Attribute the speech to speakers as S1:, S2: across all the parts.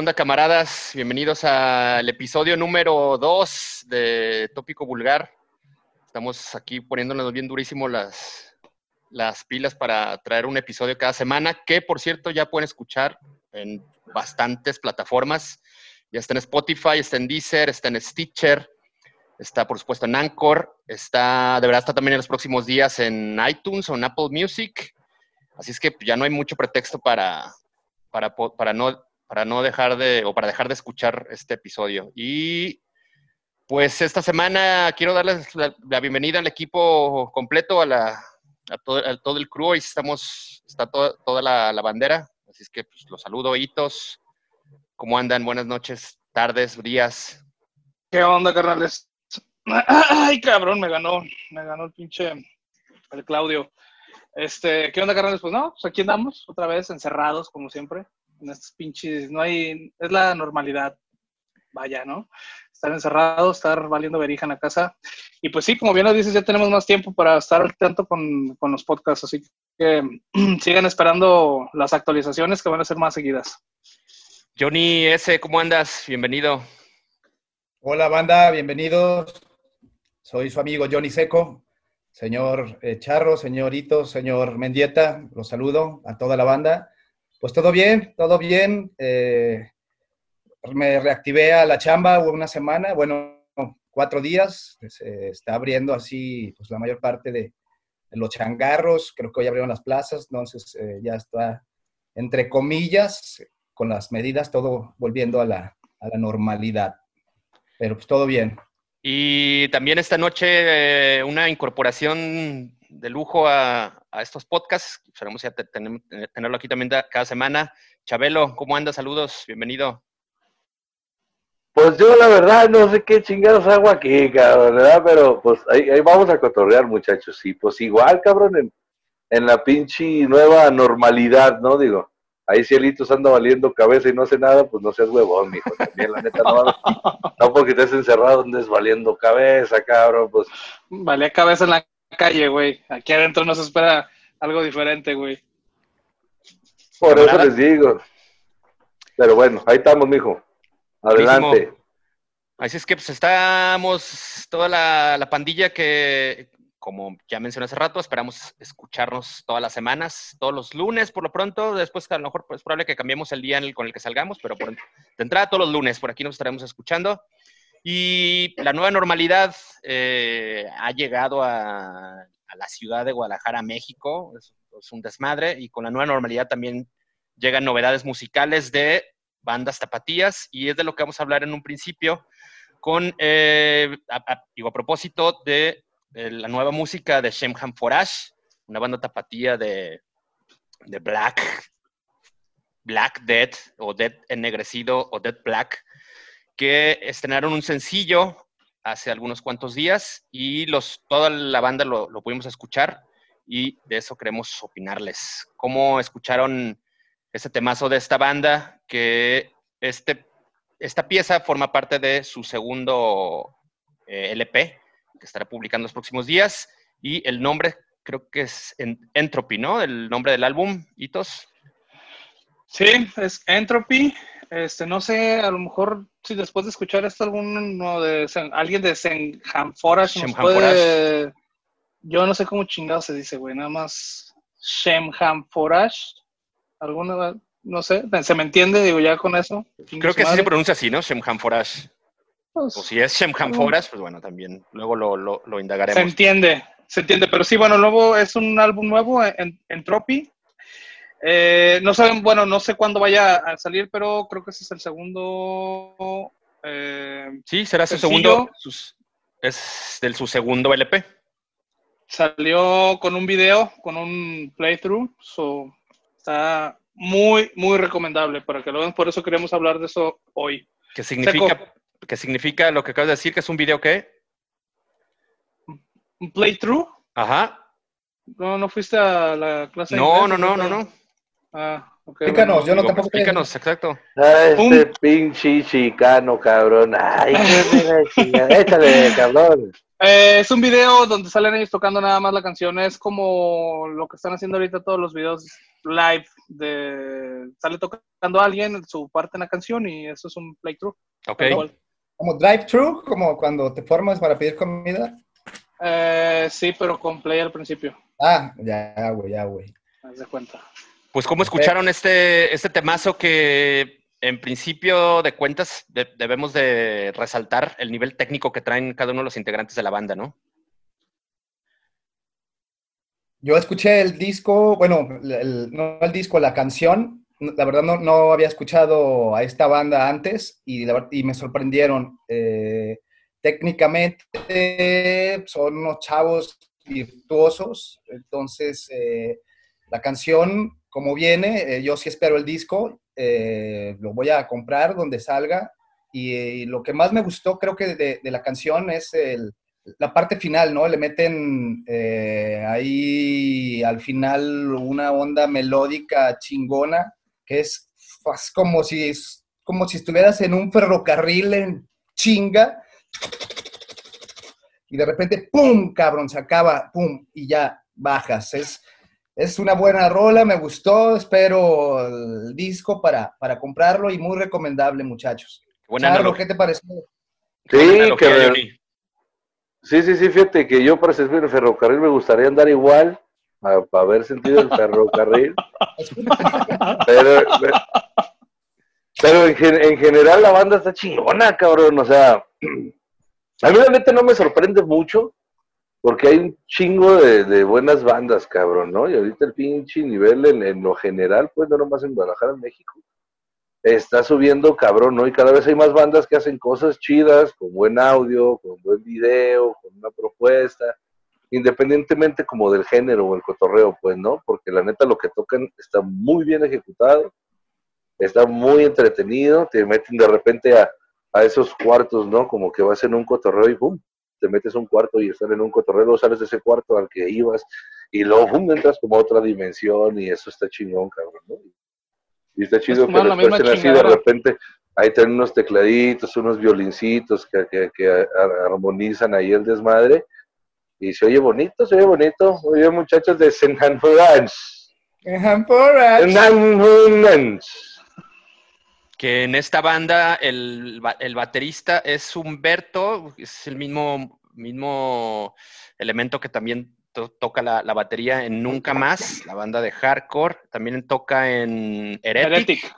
S1: ¿Qué onda, camaradas? Bienvenidos al episodio número 2 de Tópico Vulgar. Estamos aquí poniéndonos bien durísimo las, las pilas para traer un episodio cada semana, que por cierto ya pueden escuchar en bastantes plataformas. Ya está en Spotify, está en Deezer, está en Stitcher, está por supuesto en Anchor, está, de verdad está también en los próximos días en iTunes o en Apple Music. Así es que ya no hay mucho pretexto para, para, para no para no dejar de, o para dejar de escuchar este episodio. Y pues esta semana quiero darles la, bienvenida al equipo completo, a, la, a, todo, el crew. Hoy estamos, está toda la, bandera, así es que pues, los saludo, hitos. ¿Cómo andan? Buenas noches, tardes, días.
S2: ¿Qué onda, carnales? Ay, cabrón, me ganó, me ganó el pinche, el Claudio. Este, ¿qué onda, carnales? Pues no, pues aquí andamos, otra vez encerrados, como siempre en estos pinches, no hay, es la normalidad, vaya, ¿no? Estar encerrado, estar valiendo verija en la casa. Y pues sí, como bien lo dices, ya tenemos más tiempo para estar al tanto con, con los podcasts, así que sigan esperando las actualizaciones que van a ser más seguidas.
S1: Johnny S., ¿cómo andas? Bienvenido.
S3: Hola banda, bienvenidos. Soy su amigo Johnny Seco. Señor eh, Charro, señorito, señor Mendieta, los saludo a toda la banda. Pues todo bien, todo bien. Eh, me reactivé a la chamba una semana, bueno, cuatro días. Está abriendo así pues, la mayor parte de, los changarros. Creo que hoy abrieron las plazas, entonces eh, ya está, entre comillas, con las medidas, todo volviendo a la, a la normalidad. Pero pues todo bien.
S1: Y también esta noche eh, una incorporación de lujo a, estos podcasts. Esperamos ya tenerlo aquí también cada semana. Chabelo, ¿cómo andas? Saludos, bienvenido.
S4: Pues yo la verdad no sé qué chingados hago aquí, cabrón, ¿verdad? Pero pues ahí, vamos a cotorrear, muchachos. Y pues igual, cabrón, en, en la pinche nueva normalidad, ¿no? Digo, ahí Cielitos anda valiendo cabeza y no hace nada, pues no seas huevón, mijo. También, la neta, no, no porque estés encerrado andes valiendo cabeza, cabrón, pues.
S2: Valía cabeza en la calle, güey. Aquí adentro nos espera algo diferente, güey.
S4: Por eso les digo. Pero bueno, ahí estamos, mijo. Adelante.
S1: Así es que pues estamos toda la, la, pandilla que, como ya mencioné hace rato, esperamos escucharnos todas las semanas, todos los lunes por lo pronto. Después a lo mejor pues, es probable que cambiemos el día en el, con el que salgamos, pero por, de entrada todos los lunes por aquí nos estaremos escuchando. Y la nueva normalidad eh, ha llegado a, la ciudad de Guadalajara, México. Es, un desmadre. Y con la nueva normalidad también llegan novedades musicales de bandas tapatías. Y es de lo que vamos a hablar en un principio con, eh, a, digo, a propósito de, la nueva música de Shemham Forash, una banda tapatía de, de Black, Black Dead o Dead ennegrecido o Dead Black que estrenaron un sencillo hace algunos cuantos días y los, toda la banda lo, pudimos escuchar y de eso queremos opinarles. ¿Cómo escucharon ese temazo de esta banda? Que este, esta pieza forma parte de su segundo eh, LP, que estará publicando los próximos días, y el nombre creo que es Entropy, ¿no? El nombre del álbum, Hitos.
S2: Sí, es Entropy. Este, no sé, a lo mejor si después de escuchar esto alguno de alguien de Semhamforash nos puede yo no sé cómo chingado se dice, güey, nada más Shemhamforash. Alguna no sé, se me entiende, digo ya con eso.
S1: Creo que así se pronuncia así, ¿no? Shemhamforash. Pues, o si es Shemhamforash, pues bueno, también luego lo, lo, lo, indagaremos.
S2: Se entiende, se entiende, pero sí, bueno, nuevo es un álbum nuevo en, en Tropi eh, no saben, bueno, no sé cuándo vaya a salir, pero creo que ese es el segundo.
S1: Eh, sí, será su segundo. es del su segundo LP.
S2: Salió con un video, con un playthrough. So, está muy, muy recomendable para que lo vean. Por eso queremos hablar de eso hoy.
S1: ¿Qué significa, ¿qué significa lo que acabas de decir? ¿Que es un video qué?
S2: ¿Un playthrough?
S1: Ajá.
S2: No, no fuiste a la clase.
S1: No, no, no, no, no.
S2: Ah,
S3: ok. Pícanos, yo no tampoco.
S1: Explícanos, exacto.
S4: Ah, este pinche chicano, cabrón. Ay, qué Échale, cabrón.
S2: Eh, es un video donde salen ellos tocando nada más la canción. Es como lo que están haciendo ahorita todos los videos live de sale tocando alguien su parte en la canción y eso es un playthrough.
S1: Ok.
S3: Como drive-thru, como cuando te formas para pedir comida.
S2: Eh, sí, pero con play al principio.
S3: Ah, ya, güey, ya, güey.
S2: Haz de cuenta.
S1: Pues, ¿cómo escucharon este, este temazo que en principio de cuentas de- debemos de resaltar el nivel técnico que traen cada uno de los integrantes de la banda, ¿no?
S3: Yo escuché el disco, bueno, el- no el disco, la canción. La verdad no, no había escuchado a esta banda antes y, la ver- y me sorprendieron. Eh, técnicamente son unos chavos virtuosos, entonces eh, la canción como viene, eh, yo sí espero el disco, eh, lo voy a comprar donde salga y, lo que más me gustó creo que de, la canción es el, la parte final, ¿no? Le meten eh, ahí al final una onda melódica chingona, que es, es como, si, como si estuvieras en un ferrocarril en chinga, y de repente, ¡pum! Cabrón, se acaba, ¡pum! Y ya bajas. Es, es una buena rola, me gustó, espero el disco para, para comprarlo y muy recomendable, muchachos.
S1: Buena analogía.
S3: ¿qué te pareció?
S4: Sí, que, sí, sí, sí, fíjate que yo para servir el ferrocarril me gustaría andar igual, para, haber sentido el ferrocarril, pero, pero en, en general la banda está chingona, cabrón, o sea, a mí la neta no me sorprende mucho, porque hay un chingo de, buenas bandas, cabrón, ¿no? Y ahorita el pinche nivel en, en lo general, pues no nomás en Guadalajara, en México, está subiendo cabrón, ¿no? Y cada vez hay más bandas que hacen cosas chidas, con buen audio, con buen video, con una propuesta, independientemente como del género o el cotorreo, pues, ¿no? Porque la neta lo que tocan está muy bien ejecutado, está muy entretenido, te meten de repente a, a esos cuartos, ¿no? Como que vas en un cotorreo y ¡pum! Te metes a un cuarto y estás en un cotorreo, sales de ese cuarto al que ibas y luego entras como a otra dimensión y eso está chingón, cabrón, ¿no? Y está chido que después
S2: misma
S4: estén así de repente, ahí tienen unos tecladitos, unos violincitos que, que, que ar- armonizan ahí el desmadre. Y se oye bonito, se oye bonito. Oye, muchachos de Senhanfurans. Senhanfurans.
S1: Que en esta banda el, el baterista es Humberto, es el mismo, mismo elemento que también to- toca la, la batería en Nunca Más, la banda de hardcore, también toca en Heretic,
S2: Heretic.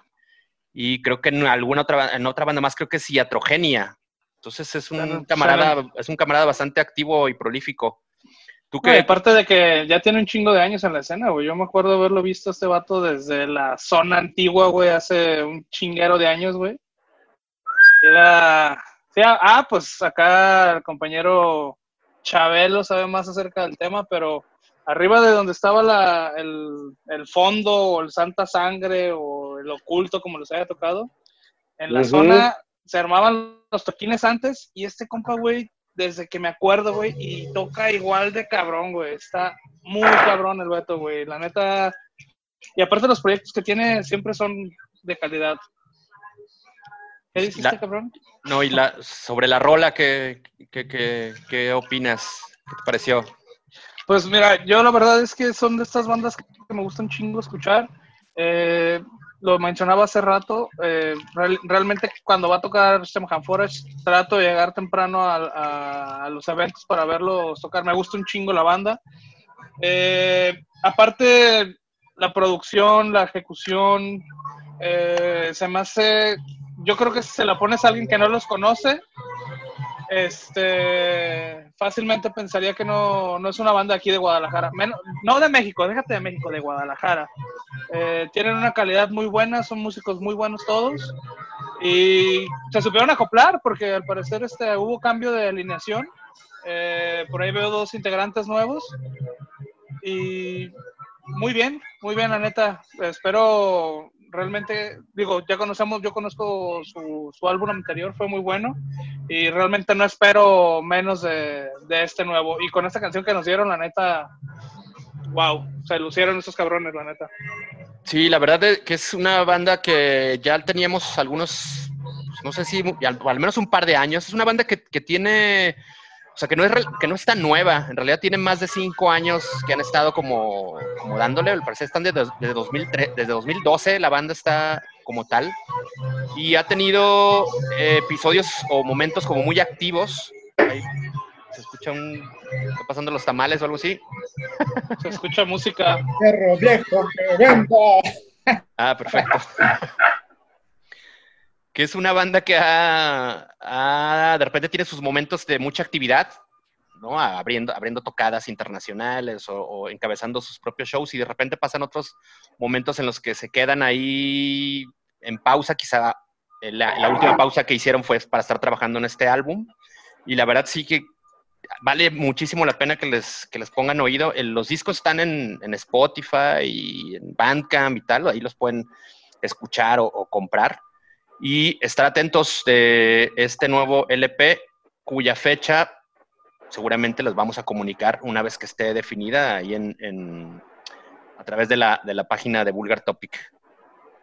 S1: y creo que en alguna otra, en otra banda más creo que es Iatrogenia. Entonces es un camarada, es un camarada bastante activo y prolífico. ¿Tú
S2: No, y
S1: qué?
S2: aparte de que ya tiene un chingo de años en la escena, güey. Yo me acuerdo haberlo visto a este vato desde la zona antigua, güey, hace un chinguero de años, güey. Era. sí, ah, ah, pues acá el compañero Chabelo sabe más acerca del tema, pero arriba de donde estaba la, el, el fondo o el Santa Sangre o el oculto, como les haya tocado, en la zona se armaban los toquines antes y este compa, güey, desde que me acuerdo, güey, y toca igual de cabrón, güey. Está muy cabrón el Beto, güey. La neta. Y aparte los proyectos que tiene siempre son de calidad. ¿Qué dijiste,
S1: La-
S2: cabrón?
S1: No, y la, sobre la rola, ¿qué, qué, qué, qué opinas? ¿Qué te pareció?
S2: Pues mira, yo la verdad es que son de estas bandas que me gustan chingo escuchar. Eh, lo mencionaba hace rato. eh, real- realmente cuando va a tocar Stemham Forest, trato de llegar temprano a, a- a los eventos para verlos tocar. Me gusta un chingo la banda. Eh, aparte, la producción, la ejecución, eh, se me hace. Yo creo que si se la pones a alguien que no los conoce, este fácilmente pensaría que no, no es una banda aquí de Guadalajara. Menos- no de México, déjate de México, de Guadalajara. Eh, tienen una calidad muy buena, son músicos muy buenos todos. Y se supieron acoplar porque al parecer este, hubo cambio de alineación. Eh, por ahí veo dos integrantes nuevos. Y muy bien, muy bien, la neta. Espero realmente, digo, ya conocemos, yo conozco su, su álbum anterior, fue muy bueno. Y realmente no espero menos de, de este nuevo. Y con esta canción que nos dieron, la neta, wow, se lucieron esos cabrones, la neta.
S1: Sí, la verdad es que es una banda que ya teníamos algunos, no sé si, al, al menos un par de años. Es una banda que, que tiene, sea, que no, es, que no es tan nueva. En realidad tienen más de cinco años que han estado como, como dándole. Al parecer están desde, desde, 2003, desde 2012 la banda está como tal. Y ha tenido eh, episodios o momentos como muy activos. Ahí se escucha un... Está pasando los tamales o algo así.
S2: Se escucha música.
S3: Perro viejo.
S1: Ah, perfecto. que es una banda que ha, ha- de repente tiene sus momentos de mucha actividad, ¿no? Abriendo, tocadas internacionales o, encabezando sus propios shows y de repente pasan otros momentos en los que se quedan ahí en pausa, quizá eh, la, última pausa que hicieron fue para estar trabajando en este álbum y la verdad sí que vale muchísimo la pena que les, que les pongan oído. El- los discos están en, Spotify y en Bandcamp y tal, ahí los pueden escuchar o comprar. Y estar atentos de este nuevo LP, cuya fecha seguramente les vamos a comunicar una vez que esté definida ahí en, en- a través de la, de la página de Vulgar Topic.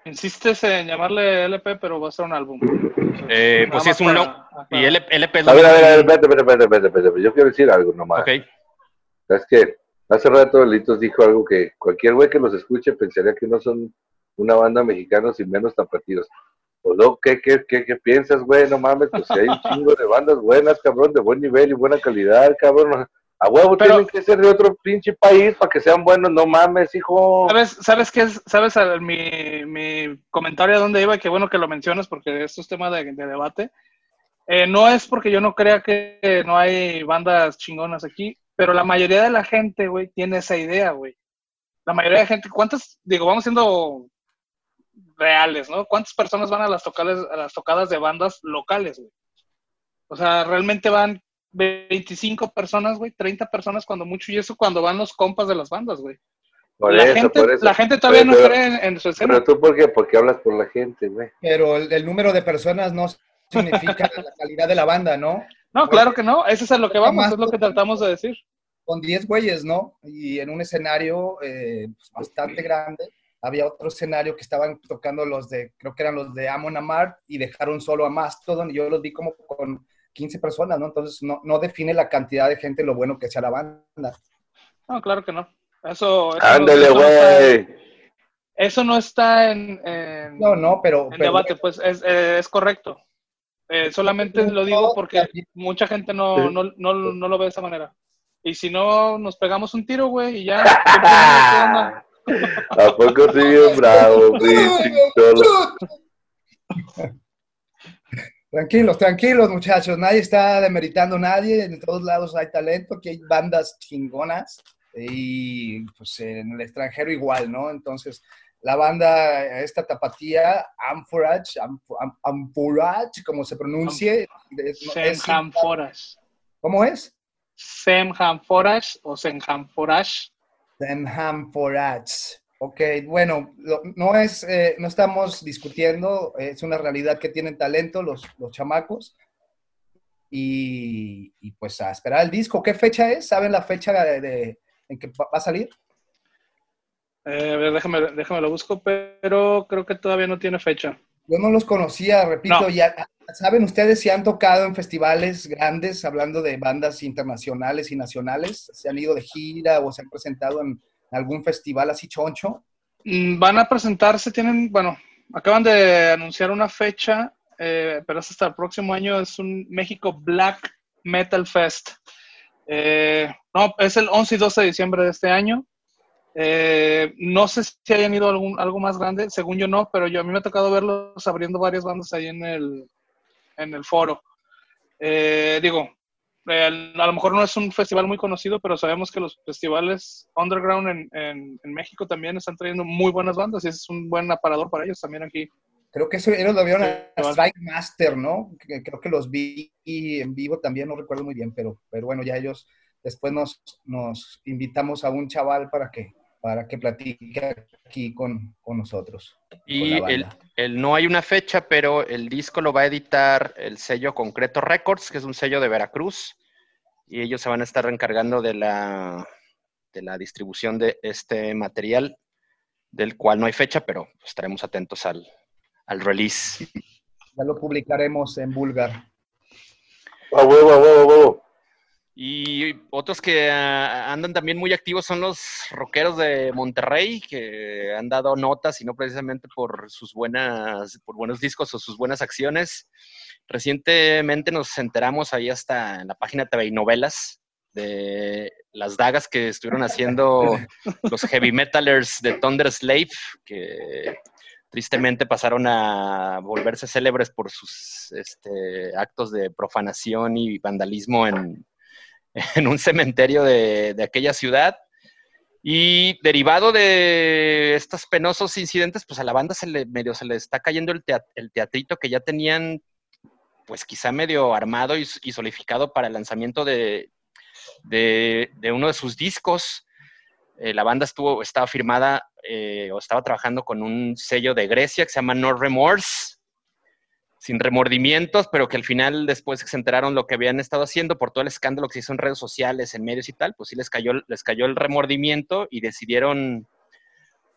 S2: Insistes en llamarle LP, pero va a ser un álbum.
S1: Eh, pues sí, es un long-
S2: para
S1: Y. LP, LP es
S4: A ver, a ver, a ver, espérate, espérate, espérate, espérate, espérate. Yo quiero decir algo nomás.
S1: Ok.
S4: Es que hace rato Litos dijo algo que cualquier güey que los escuche pensaría que no son una banda mexicana sin menos tapatíos. Pues no, ¿qué, qué, qué, qué piensas, güey? No mames, pues si hay un chingo de bandas buenas, cabrón, de buen nivel y buena calidad, cabrón. A huevo
S2: Pero-
S4: tienen que ser de otro pinche país para que sean buenos, no mames, hijo.
S2: ¿Sabes, ¿Sabes qué es? ¿Sabes mi, mi comentario a dónde iba? Qué bueno que lo mencionas porque esto es tema de, de debate. Eh, no es porque yo no crea que no hay bandas chingonas aquí, pero la mayoría de la gente, güey, tiene esa idea, güey. La mayoría de gente, ¿cuántas? Digo, vamos siendo reales, ¿no? ¿Cuántas personas van a las, tocales, a las tocadas de bandas locales, güey? O sea, realmente van 25 personas, güey, 30 personas cuando mucho, y eso cuando van los compas de las bandas, güey.
S4: Por
S2: la,
S4: eso,
S2: gente,
S4: por eso.
S2: la gente todavía
S4: Pero-
S2: no cree en, en su escena.
S4: Pero tú, ¿por qué? Porque hablas por la gente, güey.
S3: Pero el, el número de personas no significa la calidad de la banda, ¿no?
S2: No, claro que no. Eso es a lo que vamos, es lo que tratamos de decir.
S3: Con 10 güeyes, ¿no? Y en un escenario eh, pues, bastante grande. Había otro escenario que estaban tocando los de, creo que eran los de Amon Amart, y dejaron solo a Mastodon, y yo los vi como con 15 personas, ¿no? Entonces no, no define la cantidad de gente lo bueno que sea la banda.
S2: No, claro que no. Eso, eso
S4: Ándale,
S2: eso no está-
S4: güey.
S2: Eso no está en, en-
S3: No, no, pero...
S2: en
S3: pero-
S2: debate, pues es, es correcto. Eh, solamente lo digo porque mucha gente no, no, no, no lo ve de esa manera. Y si no, nos pegamos un tiro, güey, y ya.
S4: ¿A poco sí bien bravo?
S3: Tranquilos, tranquilos, muchachos. Nadie está demeritando a nadie. En todos lados hay talento, aquí hay bandas chingonas. Y pues en el extranjero igual, ¿no? Entonces, la banda, esta tapatía, Amforage, Am- Am- Amforage, como se pronuncie.
S2: Forage.
S3: ¿Cómo es?
S2: Forage o Semham Forage.
S3: Denham Forage. Ok, bueno, lo- no es, eh, no estamos discutiendo, es una realidad que tienen talento los, los chamacos. Y, y, pues a esperar el disco. ¿Qué fecha es? ¿Saben la fecha de, en que va va a salir?
S2: Eh, a ver, déjame, déjame lo busco, pero creo que todavía no tiene fecha.
S3: Yo no los conocía, repito,
S2: No.
S3: ya saben ustedes si han tocado en festivales grandes, hablando de bandas internacionales y nacionales, se han ido de gira o se han presentado en algún festival así choncho.
S2: Mm, Van a presentarse, tienen, bueno, acaban de anunciar una fecha, eh, pero es hasta el próximo año, es un México Black Metal Fest. Eh, no, es el 11 y 12 de diciembre de este año. Eh, no sé si hayan ido a algún, algo más grande, según yo no, pero yo a mí me ha tocado verlos abriendo varias bandas ahí en el, en el foro. Eh, digo, eh, a lo mejor no es un festival muy conocido, pero sabemos que los festivales underground en, en- en México también están trayendo muy buenas bandas y es un buen aparador para ellos también aquí.
S3: Creo que eso ellos lo vieron a. Strike Master, ¿no? Creo que los vi en vivo también, no recuerdo muy bien, pero, pero bueno, ya ellos después nos, nos invitamos a un chaval para que, para que platique aquí con, con nosotros.
S1: Y
S3: con
S1: el, el- no hay una fecha, pero el disco lo va a editar el sello Concreto Records, que es un sello de Veracruz, y ellos se van a estar encargando de la, de la distribución de este material, del cual no hay fecha, pero estaremos atentos al, al release.
S3: Ya lo publicaremos en Bulgar.
S4: A huevo, a huevo, a huevo.
S1: Y otros que ah, andan también muy activos son los rockeros de Monterrey, que han dado notas y no precisamente por sus buenas, por buenos discos o sus buenas acciones. Recientemente nos enteramos ahí hasta en la página TV y Novelas de las dagas que estuvieron haciendo los heavy metalers de Thunder Slave, que tristemente pasaron a volverse célebres por sus este, actos de profanación y vandalismo en, en un cementerio de, aquella ciudad. Y derivado de estos penosos incidentes, pues a la banda se le medio se le está cayendo el, teatrito que ya tenían, pues quizá medio armado y, solidificado para el lanzamiento de, de, uno de sus discos. Eh, la banda estuvo, estaba firmada eh, o estaba trabajando con un sello de Grecia que se llama No Remorse sin remordimientos, pero que al final, después que se enteraron lo que habían estado haciendo por todo el escándalo que se hizo en redes sociales, en medios y tal, pues sí les cayó, les cayó el remordimiento y decidieron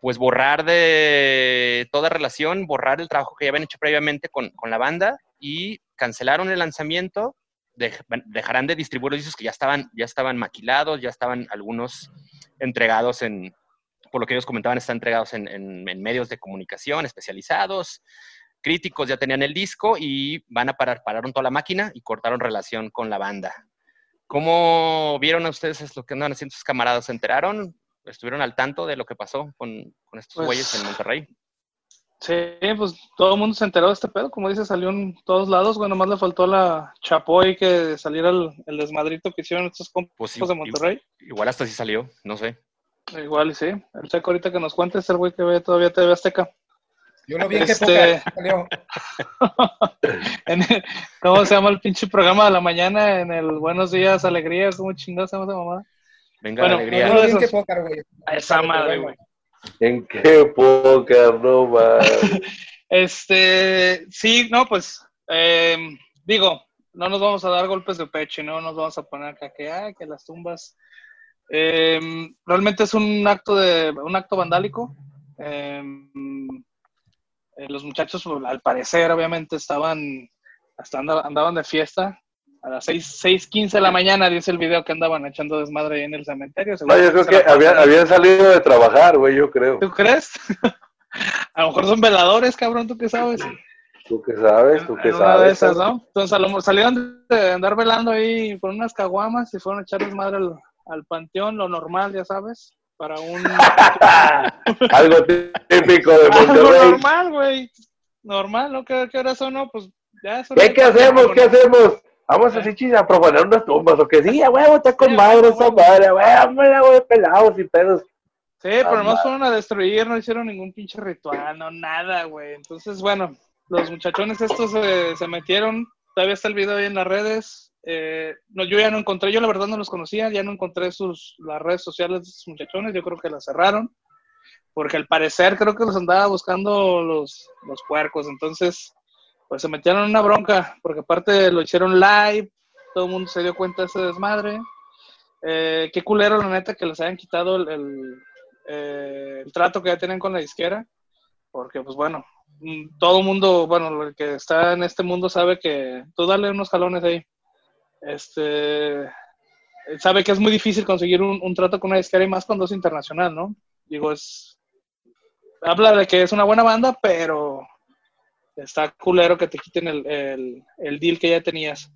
S1: pues borrar de toda relación, borrar el trabajo que ya habían hecho previamente con, la banda y cancelaron el lanzamiento, dejarán de distribuir los discos que ya estaban, ya estaban maquilados, ya estaban algunos entregados en, por lo que ellos comentaban, están entregados en, en medios de comunicación especializados, críticos ya tenían el disco y van a parar, pararon toda la máquina y cortaron relación con la banda. ¿Cómo vieron a ustedes lo que andan haciendo sus camaradas? ¿Se enteraron? ¿Estuvieron al tanto de lo que pasó con, estos pues güeyes en Monterrey?
S2: Sí, pues todo el mundo se enteró de este pedo, como dice, salió en todos lados, bueno, más le faltó la chapoy que saliera el, desmadrito que hicieron estos compas pues de Monterrey.
S1: Igual hasta sí salió, no sé.
S2: Igual sí, el checo ahorita que nos cuente es el güey que ve todavía TV Azteca.
S3: Yo lo vi en este... salió.
S2: ¿Cómo se llama el pinche programa de la mañana? En el Buenos Días, Alegría, ¿cómo chingados se llama esa mamá?
S1: Venga, alegría.
S3: Yo lo vi en qué pócar, güey.
S2: esa madre, güey.
S4: ¿En qué pócar, no
S2: Este, sí, no, pues, eh, digo, no nos vamos a dar golpes de pecho, no nos vamos a poner acá que, ay, que las tumbas. Eh, realmente es un acto de, un acto vandálico. Eh, eh, los muchachos, pues, al parecer, obviamente, estaban, hasta andaban de fiesta. A las 6.15 de la mañana, dice el video que andaban echando desmadre ahí en el cementerio.
S4: No, yo creo que habían, salido de trabajar, güey, yo creo.
S2: ¿Tú crees? a lo mejor son veladores, cabrón, ¿tú qué sabes?
S4: ¿Tú qué sabes? ¿Tú qué sabes? De
S2: esas, ¿no? Entonces, a lo mejor salieron de andar velando ahí con unas caguamas y fueron a echar desmadre al, al panteón, lo normal, ya sabes para un...
S4: Algo típico de Monterrey.
S2: Algo normal, güey. Normal, ¿no? ¿Qué, qué hora son? No, pues ya
S4: ¿Qué, ¿Qué hacemos? ¿Qué hacemos? Vamos a hacer a proponer unas tumbas, o que sí, güey, está con madre esa madre, güey, güey, pelados y pedos.
S2: Sí, pero no fueron a destruir, no hicieron ningún pinche ritual, no, nada, güey. Entonces, bueno, los muchachones estos se, se metieron, todavía está el video ahí en las redes, eh, no, yo ya no encontré, yo la verdad no los conocía, ya no encontré sus, las redes sociales de esos muchachones, yo creo que las cerraron, porque al parecer creo que los andaba buscando los, los puercos, entonces pues se metieron en una bronca, porque aparte lo hicieron live, todo el mundo se dio cuenta de ese desmadre. Eh, qué culero la neta que les hayan quitado el, el, eh, el trato que ya tienen con la disquera, porque pues bueno, mm, todo el mundo, bueno, el que está en este mundo sabe que tú dale unos jalones ahí este, sabe que es muy difícil conseguir un, trato con una disquera y más cuando es internacional, ¿no? Digo, es, habla de que es una buena banda, pero está culero que te quiten el, el, deal que ya tenías.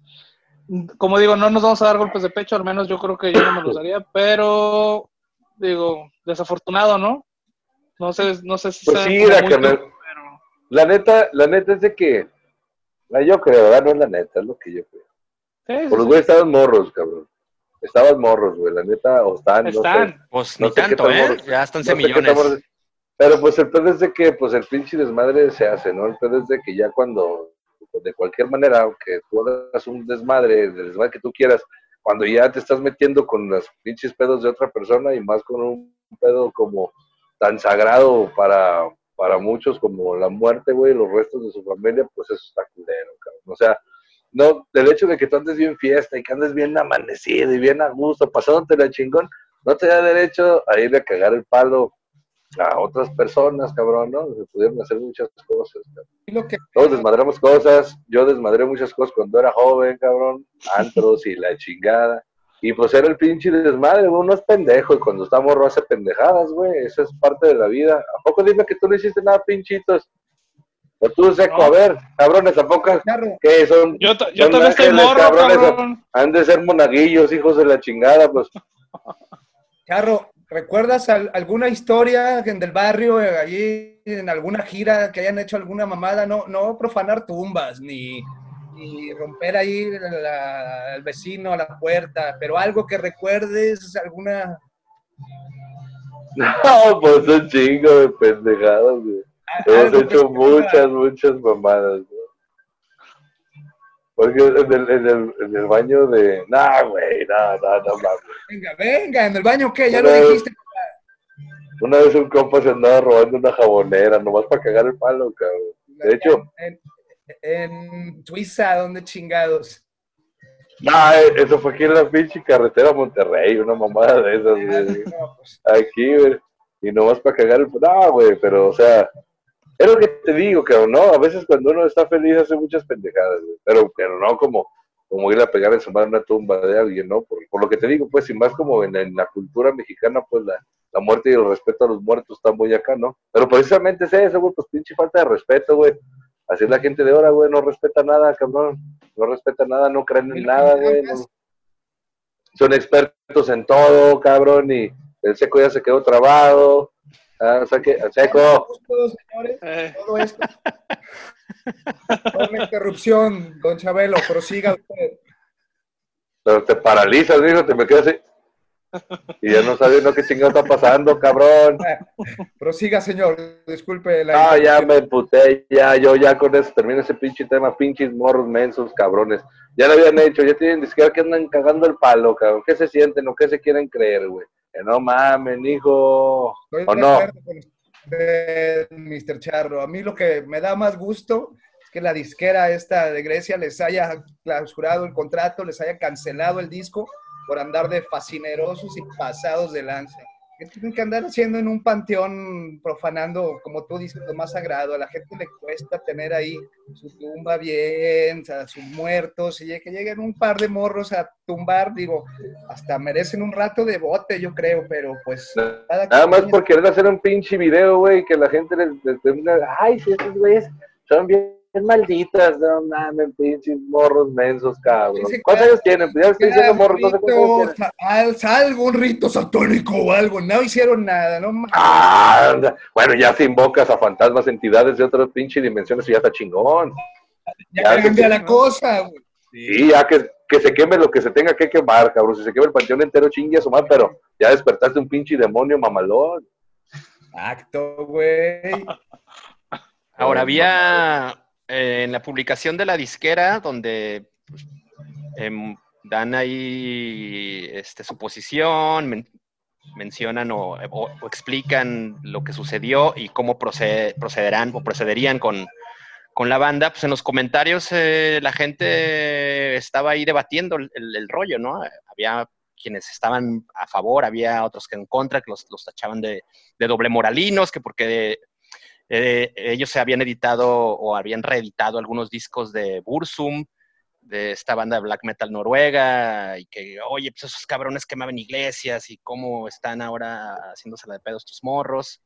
S2: Como digo, no nos vamos a dar golpes de pecho, al menos yo creo que yo no me los daría, pero digo, desafortunado, ¿no? No sé, no sé si
S4: pues sí, la, la neta, la neta es de que, yo creo, ¿verdad? No es la neta, es lo que yo creo. Por los güeyes estaban morros, cabrón. Estaban morros, güey, la neta, o están.
S1: Están, pues ni tanto, ¿eh? ya están semillones.
S4: Pero pues el pedo es de que, pues el pinche desmadre se hace, ¿no? El pedo es de que ya cuando, de cualquier manera, aunque tú hagas un desmadre, el desmadre que tú quieras, cuando ya te estás metiendo con los pinches pedos de otra persona y más con un pedo como tan sagrado para, para muchos como la muerte, güey, los restos de su familia, pues eso está culero, cabrón. O sea, no, del hecho de que tú andes bien fiesta y que andes bien amanecido y bien a gusto, pasándote la chingón, no te da derecho a ir a cagar el palo a otras personas, cabrón, ¿no? Se pudieron hacer muchas cosas, cabrón. Todos desmadramos cosas, yo desmadré muchas cosas cuando era joven, cabrón, antros y la chingada. Y pues era el pinche desmadre, uno es pendejo y cuando está morro hace pendejadas, güey, eso es parte de la vida. ¿A poco dime que tú no hiciste nada, pinchitos? O tú, seco,
S2: No.
S4: a ver, cabrones, tampoco, ¿qué son?
S2: Yo, ta- yo
S4: Son
S2: también estoy morro,
S4: cabrones.
S2: cabrón.
S4: Han de ser monaguillos, hijos de la chingada, pues.
S3: Charro, ¿recuerdas al- alguna historia en del barrio, eh, allí en alguna gira que hayan hecho alguna mamada? No, no profanar tumbas, ni, ni romper ahí la- al vecino a la puerta, pero algo que recuerdes, alguna...
S4: No, pues un chingo de pendejadas, güey. Hemos hecho muchas, muchas mamadas, ¿no? Porque en el, en el, en el baño de... Nah, güey, no, no, no mames.
S3: Venga, venga, en el baño, ¿qué? Ya
S4: Una
S3: lo
S4: vez-
S3: dijiste.
S4: Una vez un compa se andaba robando una jabonera, nomás para cagar el palo, cabrón. De hecho-
S3: En, en- Suiza, ¿dónde chingados?
S4: Nah, eh, eso fue aquí en la pinche carretera Monterrey, una mamada de esas, güey.
S3: No, pues,
S4: Aquí, güey. Y nomás para cagar el... No, güey, pero, o sea... Es lo que te digo, cabrón, ¿no? A veces cuando uno está feliz hace muchas pendejadas, güey. Pero, pero no como, como ir a pegar en su madre una tumba de alguien, ¿no? Por, por lo que te digo, pues, y más como en, en la cultura mexicana, pues, la, la muerte y el respeto a los muertos están muy acá, ¿no? Pero precisamente es eso, güey, pues, pinche falta de respeto, güey. Así es la gente de ahora, güey, no respeta nada, cabrón. No respeta nada, no creen en nada, güey. no. Son expertos en todo, cabrón, y el seco ya se quedó trabado. Ah, o sea que, seco.
S3: Señores,
S2: Eh,
S3: todo esto. Toda una interrupción, don Chabelo, prosiga usted.
S4: Pero te paralizas, dijo, te me quedas así. Y ya no sabes lo que chingado está pasando, cabrón.
S3: Prosiga, señor. Disculpe la.
S4: Ah, ya me emputé, ya, yo ya con eso termino ese pinche tema, pinches morros mensos, cabrones. Ya lo habían hecho, ya tienen ni siquiera que andan cagando el palo, cabrón. ¿Qué se sienten o qué se quieren creer, güey? Que no mamen, hijo.
S3: Estoy
S4: ¿O
S3: de
S4: no?
S3: usted, Mr. Charro. A mí lo que me da más gusto es que la disquera esta de Grecia les haya clausurado el contrato, les haya cancelado el disco por andar de fascinerosos y pasados de lanza. ¿Qué tienen que andar haciendo en un panteón profanando, como tú dices, lo más sagrado? A la gente le cuesta tener ahí su tumba bien, a sus muertos, y que lleguen un par de morros a tumbar, digo, hasta merecen un rato de bote, yo creo, pero pues... cada
S4: Nada más por querer hacer un pinche video, güey, que la gente les, les termina, ay, si estos güeyes son bien malditas, no mames, pinches morros mensos, cabrón. ¿Cuántos años tienen? Pues ya estoy diciendo morros, no sé cuántos años
S3: Rito,
S4: tienen.
S3: sa- al- salvo un rito satónico o algo, no hicieron nada, no mames.
S4: Ah, anda. bueno, ya se invocas a fantasmas, entidades de otras pinches dimensiones y ya está chingón.
S3: ya
S4: ya,
S3: cambia
S4: que-
S3: la cosa, güey.
S4: Sí, ya que, que se queme lo que se tenga que quemar, cabrón. Si se quema el panteón entero, chingue a su madre, pero ya despertaste un pinche demonio mamalón.
S3: Acto, güey.
S1: Ahora, había eh, en la publicación de la disquera donde pues, em, dan ahí este, su posición, men- mencionan o, explican lo que sucedió y cómo procede- procederán o procederían con, con la banda, pues en los comentarios eh, la gente estaba ahí debatiendo el- el rollo, ¿no? Había quienes estaban a favor, había otros que en contra, que los, los tachaban de, de doble moralinos, que porque eh, ellos se habían editado o habían reeditado algunos discos de Bursum, de esta banda de black metal noruega, y que, oye, pues esos cabrones quemaban iglesias y cómo están ahora haciéndose la de pedos tus morros.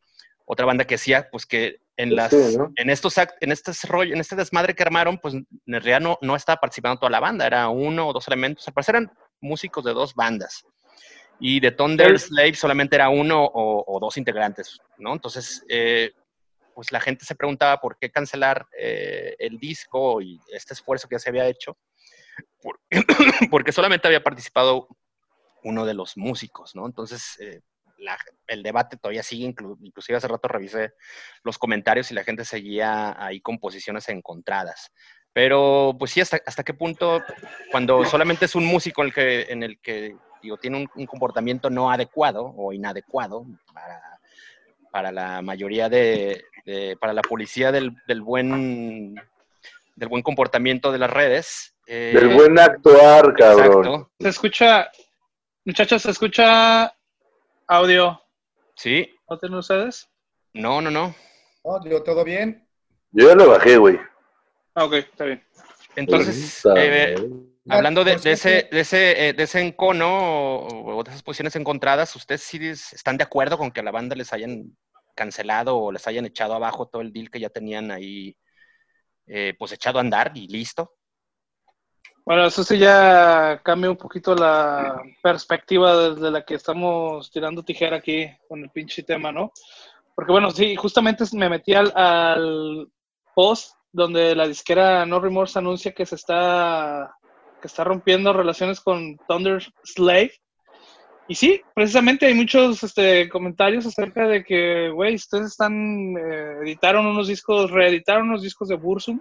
S1: Otra banda que decía, pues que en
S4: Pues
S1: las,
S4: sí, ¿no?
S1: en estos act- en este rollo, en este desmadre que armaron, pues en realidad no, no estaba participando toda la banda, era uno o dos elementos, al parecer eran músicos de dos bandas. Y de Thunder. Slave solamente era uno o, o dos integrantes, ¿no? Entonces, eh, pues la gente se preguntaba por qué cancelar eh, el disco y este esfuerzo que ya se había hecho, por- porque solamente había participado uno de los músicos, ¿no? Entonces, eh, el debate todavía sigue, inclu- inclusive hace rato revisé los comentarios y la gente seguía ahí con posiciones encontradas. Pero, pues sí, hasta, hasta qué punto, cuando solamente es un músico en el que, en el que tiene un, un comportamiento no adecuado o inadecuado para, para la mayoría de, de- para la policía del, del buen del buen comportamiento de las redes. eh,
S4: Del buen actuar, cabrón.
S1: exacto,
S2: se escucha, muchachos, se escucha audio.
S1: sí,
S2: ¿No tienen ustedes?
S1: no, no, no.
S3: No, yo, ¿Todo bien?
S4: Yo ya lo bajé, güey.
S2: Ah, ok, está bien.
S1: Entonces, eh. Hablando de, ese, de ese, eh, de ese encono o, de esas posiciones encontradas, ¿ustedes sí es- están de acuerdo con que a la banda les hayan cancelado o les hayan echado abajo todo el deal que ya tenían ahí, eh, pues echado a andar y listo?
S2: Bueno, eso sí ya cambia un poquito la perspectiva desde la que estamos tirando tijera aquí con el pinche tema, ¿no? Porque bueno, sí, justamente me metí al, al post donde la disquera No Remorse anuncia que se está que está rompiendo relaciones con Thunder Slave. Y sí, precisamente hay muchos este, comentarios acerca de que, güey, ustedes están, eh, editaron unos discos, reeditaron unos discos de Bursum.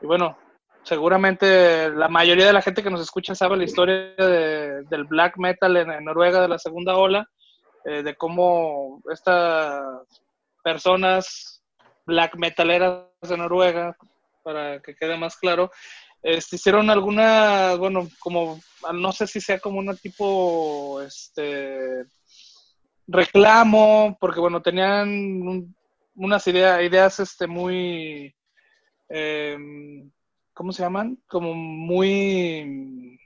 S2: Y bueno, seguramente la mayoría de la gente que nos escucha sabe la historia de- del black metal en, Noruega de la segunda ola, eh, de cómo estas personas black metaleras de Noruega, para que quede más claro, este, hicieron alguna, bueno, como, no sé si sea como una tipo, este, reclamo, porque bueno, tenían un- unas idea- ideas, este, muy, em, ¿cómo se llaman? Como muy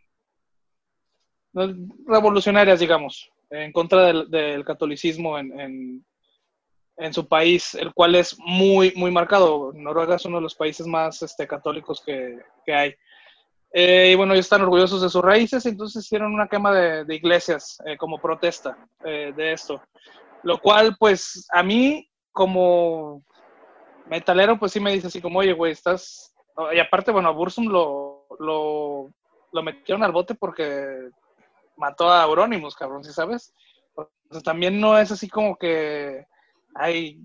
S2: revolucionarias, digamos, en contra del, catolicismo en, en su país, el cual es muy, muy marcado. Noruega es uno de los países más este, católicos que, que hay. Eh, y bueno, ellos están orgullosos de sus raíces, entonces hicieron una quema de, de iglesias eh, como protesta eh, de esto. Lo cual, pues, a mí, como metalero, pues sí me dice así como, oye, güey, estás... Y aparte, bueno, a Bursum lo, lo, lo metieron al bote porque mató a Euronymous, cabrón, ¿sí sabes? También no es así como que hay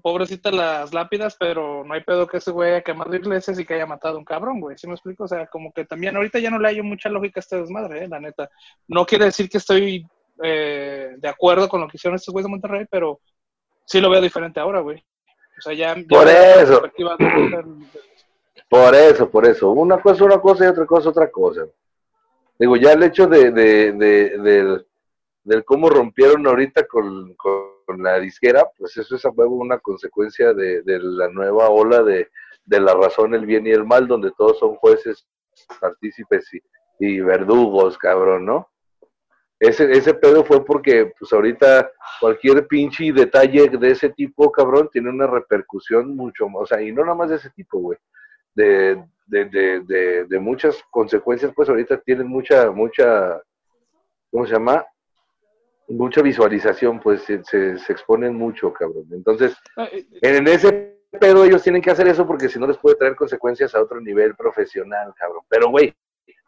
S2: pobrecitas las lápidas, pero no hay pedo que ese güey haya quemado iglesias y que haya matado a un cabrón, güey. ¿Sí me explico? O sea, como que también ahorita ya no le hallo mucha lógica a este desmadre, eh, la neta. No quiere decir que estoy eh, de acuerdo con lo que hicieron estos güeyes de Monterrey, pero sí lo veo diferente ahora, güey. O sea, ya... ya
S4: Por eso. Por eso, por eso. Una cosa una cosa y otra cosa otra cosa. Digo, ya el hecho de, de, de- del, del cómo rompieron ahorita con, con la disquera, pues eso es a huevo una consecuencia de, de la nueva ola de, de la razón, el bien y el mal, donde todos son jueces, partícipes y, verdugos, cabrón, ¿no? Ese, ese pedo fue porque, pues ahorita cualquier pinche detalle de ese tipo, cabrón, tiene una repercusión mucho más, o sea, y no nada más de ese tipo, güey de, de, de muchas consecuencias, pues ahorita tienen mucha, mucha, ¿cómo se llama? Mucha visualización, pues se, se, se exponen mucho, cabrón. Entonces,
S2: Eh,
S4: en ese pedo ellos tienen que hacer eso porque si no les puede traer consecuencias a otro nivel profesional, cabrón. Pero, güey,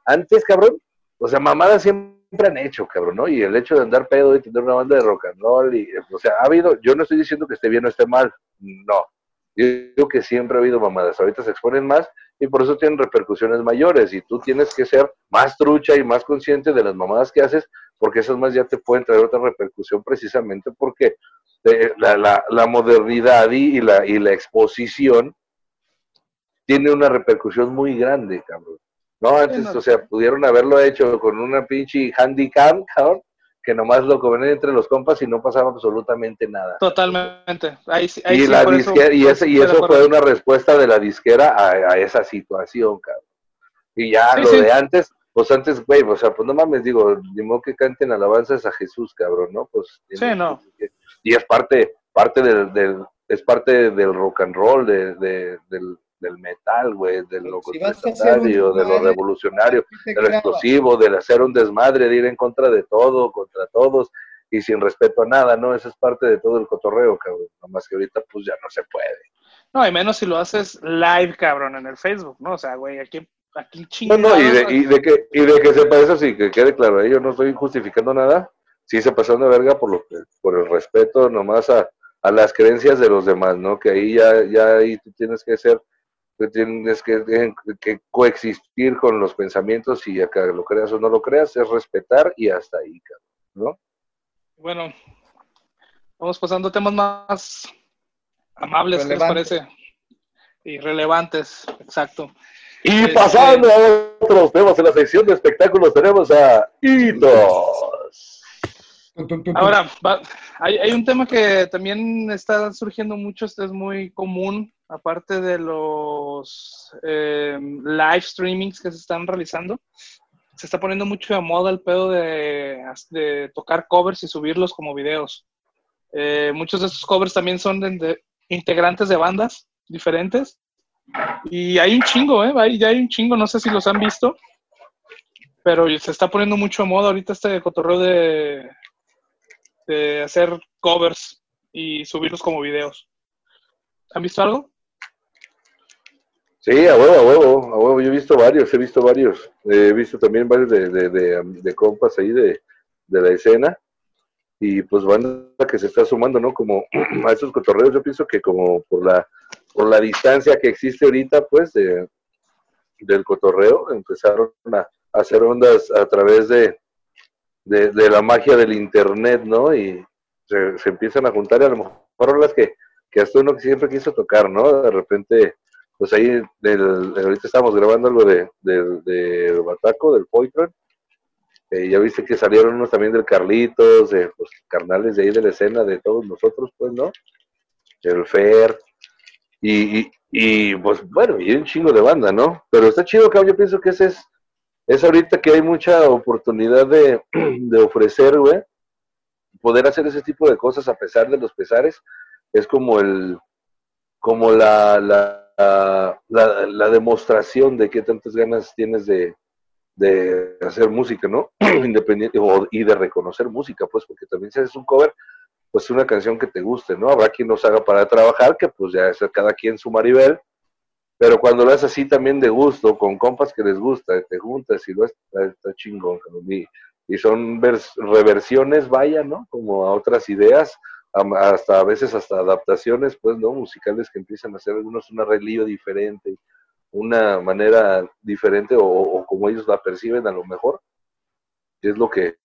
S4: antes, cabrón, o sea, mamadas siempre han hecho, cabrón, ¿no? Y el hecho de andar pedo y tener una banda de rock and roll, y, o sea, ha habido, yo no estoy diciendo que esté bien o esté mal, no. Yo digo que siempre ha habido mamadas, ahorita se exponen más y por eso tienen repercusiones mayores y tú tienes que ser más trucha y más consciente de las mamadas que haces porque esas más ya te pueden traer otra repercusión precisamente porque eh, la, la, la modernidad y, y la, y la exposición tiene una repercusión muy grande, cabrón. No, antes, o sea, pudieron haberlo hecho con una pinche handicam, cabrón, que nomás lo comen entre los compas y no pasaba absolutamente nada.
S2: Totalmente. Ahí, ahí
S4: Y,
S2: sí,
S4: la
S2: eso-
S4: disquera, y, ese, y eso fue una respuesta de la disquera a, a esa situación, cabrón. Y ya
S2: Sí,
S4: lo
S2: sí.
S4: de antes, pues antes, güey, o sea, pues no mames, digo, ni modo que canten alabanzas a Jesús, cabrón, ¿no? Pues
S2: Sí, no.
S4: Y es parte, parte del, del, es parte del rock and roll, de, de- del, del metal, güey, de lo
S3: Si
S4: de lo revolucionario, de lo explosivo, del hacer un desmadre, de ir en contra de todo, contra todos y sin respeto a nada, ¿no? Eso es parte de todo el cotorreo, cabrón. Nomás que ahorita pues ya no se puede.
S2: No, y menos si lo haces live, cabrón, en el Facebook, ¿no? O sea, güey, aquí, aquí
S4: No,
S2: chingados.
S4: no, y de, y de que, y de que sepa eso, sí, que quede claro, ¿eh? yo no estoy justificando nada, sí se pasaron de verga por lo que, por el respeto nomás a, a las creencias de los demás, ¿no? Que ahí ya, ya ahí tú tienes que ser, que tienes que, que coexistir con los pensamientos y acá lo creas o no lo creas, es respetar y hasta ahí, ¿no?
S2: Bueno, vamos pasando a temas más amables, ¿qué les parece? Y relevantes, exacto.
S4: Y pasando a otros temas en la sección de espectáculos, tenemos a Hitos.
S2: Ahora, va- hay, hay un tema que también está surgiendo mucho, este es muy común, aparte de los eh, live streamings que se están realizando. Se está poniendo mucho de moda el pedo de, de tocar covers y subirlos como videos. Eh, muchos de estos covers también son de, de integrantes de bandas diferentes. Y hay un chingo, ¿eh? Ya hay un chingo, no sé si los han visto. Pero se está poniendo mucho de moda ahorita este cotorreo de, de hacer covers y subirlos como videos. ¿Han visto algo?
S4: Sí, a huevo, a huevo, a huevo. Yo he visto varios, he visto varios. Eh, he visto también varios de, de, de, de compas ahí de la escena. Y pues banda que se está sumando, ¿no? Como a esos cotorreos, yo pienso que como por la, por la distancia que existe ahorita, pues, de, del cotorreo, empezaron a hacer ondas a través de, de, la magia del internet, ¿no? Y se, empiezan a juntar y a lo mejor las que, que hasta uno siempre quiso tocar, ¿no? De repente pues ahí del, ahorita estamos grabando algo de, de, de Bataco, del Poitron. Eh, ya viste que salieron unos también del Carlitos, de los carnales de ahí de la escena, de todos nosotros, pues, ¿no? El Fer. Y, y, y, pues bueno, y un chingo de banda, ¿no? Pero está chido, cabrón, yo pienso que ese es, es ahorita que hay mucha oportunidad de, de ofrecer, güey, poder hacer ese tipo de cosas a pesar de los pesares, es como el, como la, la la, la, la, demostración de qué tantas ganas tienes de, de hacer música, ¿no? Independiente, o, y de reconocer música, pues, porque también si haces un cover, pues una canción que te guste, ¿no? Habrá quien nos haga para trabajar, que pues ya es cada quien su maribel, pero cuando lo haces así también de gusto, con compas que les gusta, te juntas y lo está, está chingón, y, y son vers, reversiones, vaya, ¿no? Como a otras ideas, hasta a veces hasta adaptaciones, pues, ¿no? Musicales que empiezan a hacer algunos un arreglillo diferente, una manera diferente o, o, como ellos la perciben a lo mejor. Es lo que,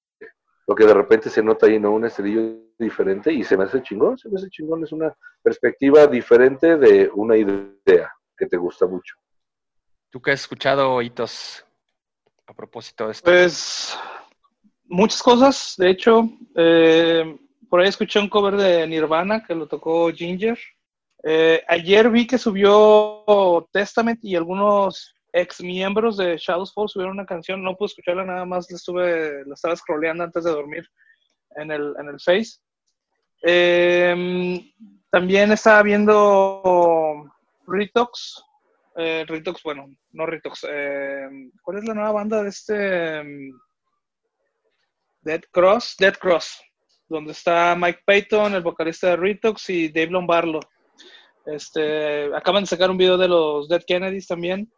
S4: lo que de repente se nota ahí, ¿no? Un estrello diferente y se me hace chingón, se me hace chingón, es una perspectiva diferente de una idea que te gusta mucho.
S1: ¿Tú qué has escuchado, Hitos, a propósito de esto?
S2: Pues muchas cosas, de hecho, eh, por ahí escuché un cover de Nirvana que lo tocó Ginger. Eh, ayer vi que subió Testament y algunos ex miembros de Shadows Fall subieron una canción. No pude escucharla nada más, la, estuve, la estaba scrolleando antes de dormir en el, en el Face. Eh, también estaba viendo Retox. Eh, Retox, bueno, no Retox. ¿Cuál es la nueva banda de este? Dead Cross. Dead Cross donde está Mike Payton, el vocalista de Retox, y Dave Lombardo. Este, acaban de sacar un video de los Dead Kennedys también.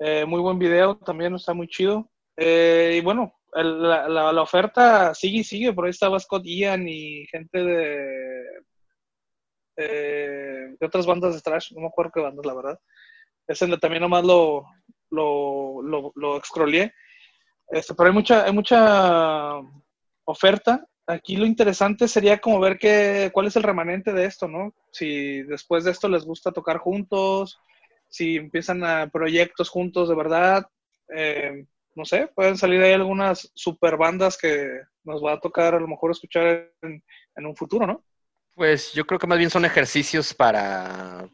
S2: Eh, muy buen video, también está muy chido. Eh, y bueno, la, la, oferta sigue y sigue. Por ahí estaba Scott Ian y gente de, eh, de otras bandas de trash. No me acuerdo qué bandas, la verdad. Es donde también nomás lo, lo, lo, lo excrolié. Este, pero hay mucha, hay mucha oferta aquí lo interesante sería como ver qué, cuál es el remanente de esto, ¿no? Si después de esto les gusta tocar juntos, si empiezan a proyectos juntos de verdad, eh, no sé, pueden salir ahí algunas super bandas que nos va a tocar a lo mejor escuchar en, un futuro, ¿no?
S1: Pues yo creo que más bien son ejercicios para,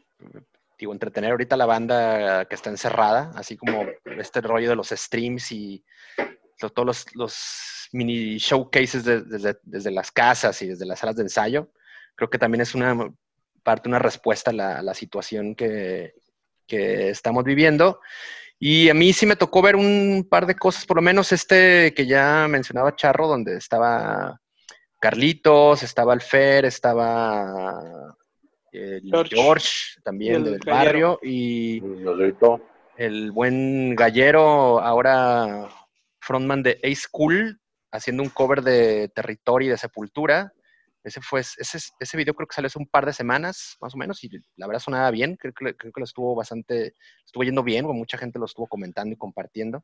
S1: digo, entretener ahorita la banda que está encerrada, así como este rollo de los streams y todos los, los mini showcases de, desde, desde, las casas y desde las salas de ensayo. Creo que también es una parte, una respuesta a la, a la situación que, que, estamos viviendo. Y a mí sí me tocó ver un par de cosas, por lo menos este que ya mencionaba Charro, donde estaba Carlitos, estaba Alfer, estaba el George, George también el del gallero. barrio y el buen gallero, ahora frontman de Ace Cool, haciendo un cover de Territory de Sepultura. Ese, fue, ese, ese video creo que salió hace un par de semanas, más o menos, y la verdad sonaba bien. Creo que, creo que lo estuvo bastante, estuvo yendo bien, mucha gente lo estuvo comentando y compartiendo.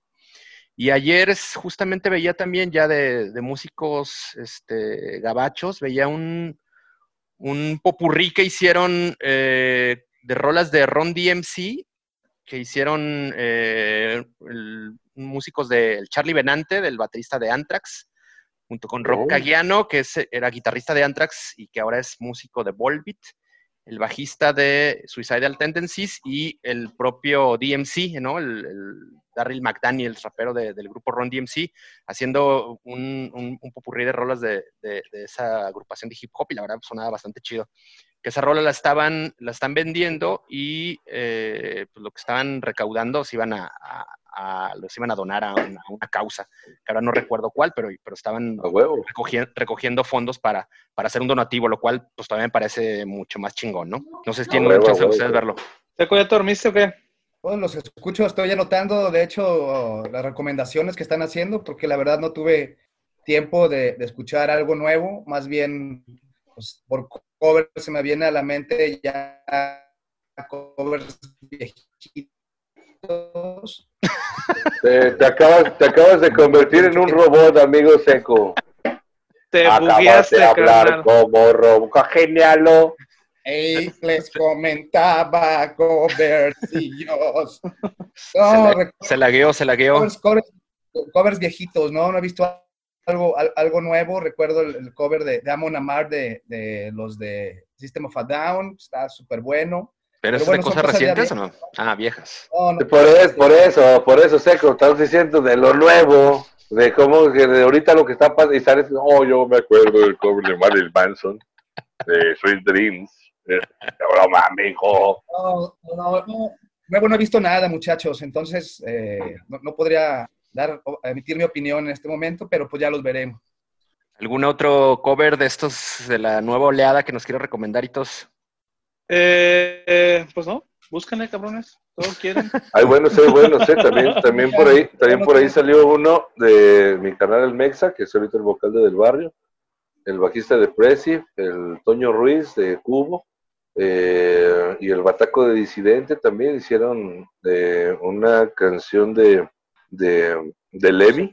S1: Y ayer justamente veía también ya de, de músicos este, gabachos, veía un, un popurrí que hicieron eh, de rolas de Ron DMC, que hicieron eh, músicos del de Charlie Benante, del baterista de Anthrax, junto con Rob
S4: Oh.
S1: Que es- era guitarrista de Anthrax y que ahora es músico de Volbeat, el bajista de Suicidal Tendencies y el propio DMC, ¿no? El, el Darryl McDaniel, rapero de- del grupo Ron DMC, haciendo un, un, un popurrí de rolas de, de- de esa agrupación de hip hop y la verdad sonaba bastante chido. Que esa rola la estaban, la están vendiendo y eh, pues lo que estaban recaudando se iban a, a- a- los iban a donar a una, a una causa, que ahora no recuerdo cuál, pero, pero estaban
S4: A huevo.
S1: recogien- recogiendo fondos para, para hacer un donativo, lo cual pues todavía me parece mucho más chingón, ¿no? No sé si tienen
S4: huevo,
S1: chance de
S4: huevo.
S1: ustedes verlo.
S2: ¿Seco, ya te dormiste o qué?
S3: Todos los escucho, estoy anotando, de hecho, las recomendaciones que están haciendo, porque la verdad no tuve tiempo de, de escuchar algo nuevo, más bien, pues, por cover se me viene a la mente ya covers viejitos.
S4: Te, te acabas, te acabas de convertir en un robot, amigo seco.
S2: Te
S4: Acabas
S2: bugueaste,
S4: de hablar
S2: carnal.
S4: como robot. Genialo.
S3: Ey, les comentaba coversillos.
S1: Se,
S3: No,
S1: la, se lagueó, se lagueó.
S3: covers, covers- covers viejitos, ¿no? No he visto algo, al- algo nuevo. Recuerdo el, el cover de, de Amon Amar de, de los de System of a Down, está súper bueno.
S1: ¿Pero es
S3: bueno,
S1: de
S3: son
S1: cosas recientes o no? Ah, viejas.
S3: No, no,
S4: Por eso, por eso, por eso, seco. Estás diciendo de lo nuevo, de cómo que de ahorita lo que está pasando. Y sales, oh, yo me acuerdo del cover de Marilyn Manson, de Sweet Dreams. Eh, Broma, amigo.
S3: no, no, no, nuevo no he visto nada, muchachos. Entonces, eh, no, no podría dar, emitir mi opinión en este momento, pero pues ya los veremos.
S1: ¿Algún otro cover de estos de la nueva oleada que nos quiero recomendar, Hitos?
S2: Eh, eh, pues no, búsquenle, cabrones. Todo quieren.
S4: Hay buenos, hay buenos, eh. También, también por ahí, también por ahí salió uno de mi canal El Mexa, que es ahorita el vocal de Del Barrio, el bajista de Prezi, el Toño Ruiz de Cubo, eh, y el Bataco de Disidente también hicieron eh, una canción de, de, de Levi,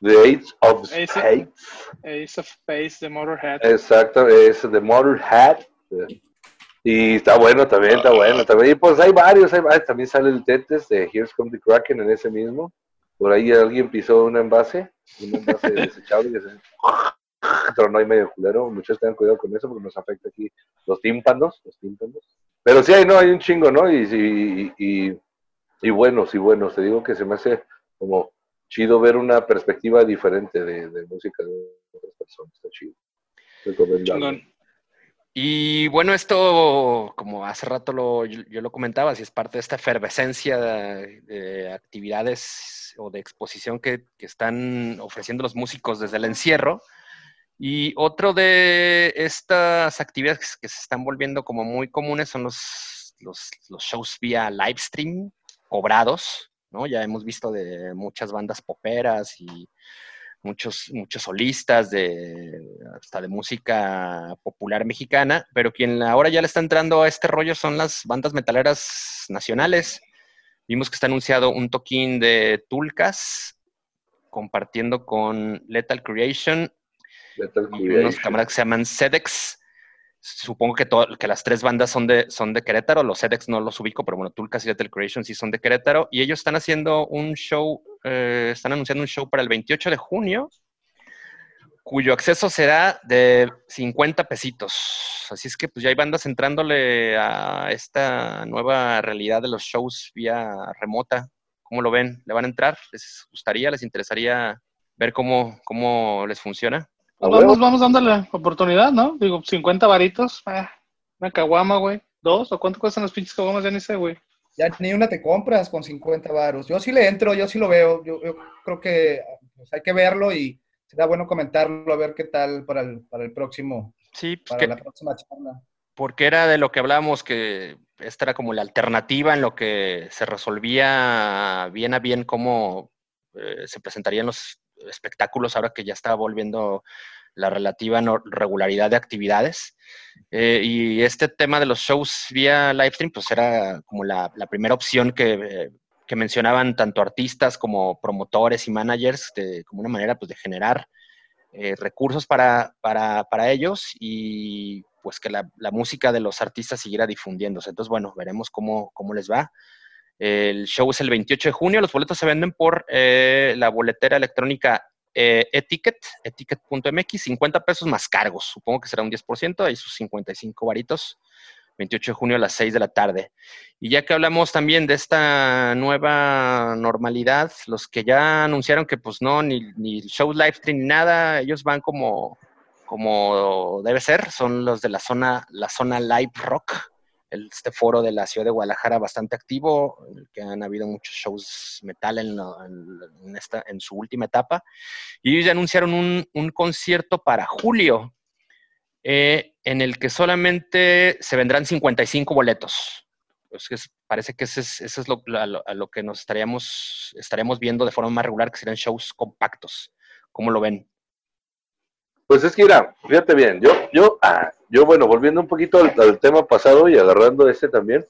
S4: The Age of Spades.
S2: Ace of Space de Motorhead.
S4: Exacto, es de Motorhead. Y está bueno también, está bueno también. Y pues hay varios, hay varios. También sale el Tetes de Here's Come the Kraken en ese mismo. Por ahí alguien pisó un envase, un envase desechable tronó ahí medio culero. Muchos tengan cuidado con eso porque nos afecta aquí los tímpanos, los tímpanos. Pero sí hay, no, hay un chingo, ¿no? Y, y, y, y buenos, y buenos. Te digo que se me hace como chido ver una perspectiva diferente de, de música de otras personas. Está chido. Recomendable.
S1: Y bueno, esto, como hace rato lo, yo, yo lo comentaba, si es parte de esta efervescencia de, de actividades o de exposición que, que están ofreciendo los músicos desde el encierro. Y otro de estas actividades que se están volviendo como muy comunes son los, shows vía live stream, cobrados, ¿no? Ya hemos visto de muchas bandas poperas y muchos, muchos solistas de hasta de música popular mexicana, pero quien ahora ya le está entrando a este rollo son las bandas metaleras nacionales. Vimos que está anunciado un toquín de Tulcas, compartiendo con Lethal Creation
S4: Creation.
S1: camaradas que se llaman Sedex. Supongo que, to- que las tres bandas son de, son de Querétaro, los Sedex no los ubico, pero bueno, Tulcas y Lethal Creation sí son de Querétaro, y ellos están haciendo un show, eh, están anunciando un show para el 28 de junio, cuyo acceso será de 50 pesitos. Así es que pues ya hay bandas entrándole a esta nueva realidad de los shows vía remota. ¿Cómo lo ven? ¿Le van a entrar? ¿Les gustaría? ¿Les interesaría ver cómo, cómo les funciona?
S2: Vamos, vamos dándole oportunidad, ¿no? Digo, 50 varitos. eh, una caguama, güey. ¿Dos? ¿O cuánto cuestan los pinches caguamas? Ya ni sé, güey.
S3: Ya ni una te compras con 50 varos. Yo sí le entro, yo sí lo veo. Yo, yo creo que pues, hay que verlo y será bueno comentarlo a ver qué tal para el, para el próximo,
S1: Sí, pues
S3: para
S1: que-
S3: la próxima charla.
S1: porque era de lo que hablábamos, que esta era como la alternativa en lo que se resolvía bien a bien cómo eh, se presentarían los espectáculos ahora que ya está volviendo la relativa no- regularidad de actividades. Eh, y este tema de los shows vía live stream, pues era como la, la primera opción que, eh, que mencionaban tanto artistas como promotores y managers, de, como una manera pues, de generar eh, recursos para, para, para ellos y pues que la, la música de los artistas siguiera difundiéndose. Entonces, bueno, veremos cómo, cómo les va. El show es el 28 de junio, los boletos se venden por eh, la boletera electrónica eh, Eticket, eticket.mx, 50 pesos más cargos. Supongo que será un 10%, ahí sus 55 varitos. 28 de junio a las 6 de la tarde. Y ya que hablamos también de esta nueva normalidad, los que ya anunciaron que pues no, ni, ni show live stream ni nada, ellos van como, como debe ser, son los de la zona, la zona live rock, este foro de la ciudad de Guadalajara bastante activo, que han habido muchos shows metal en, esta, en su última etapa. Y ellos ya anunciaron un, concierto para julio, eh, en el que solamente se vendrán 55 boletos. Pues parece que eso es, lo, a lo que nos estaríamos, estaríamos viendo de forma más regular, que serían shows compactos. ¿Cómo lo ven?
S4: Pues es que, mira, fíjate bien, yo, yo, ah, yo bueno, volviendo un poquito al, tema pasado y agarrando este también,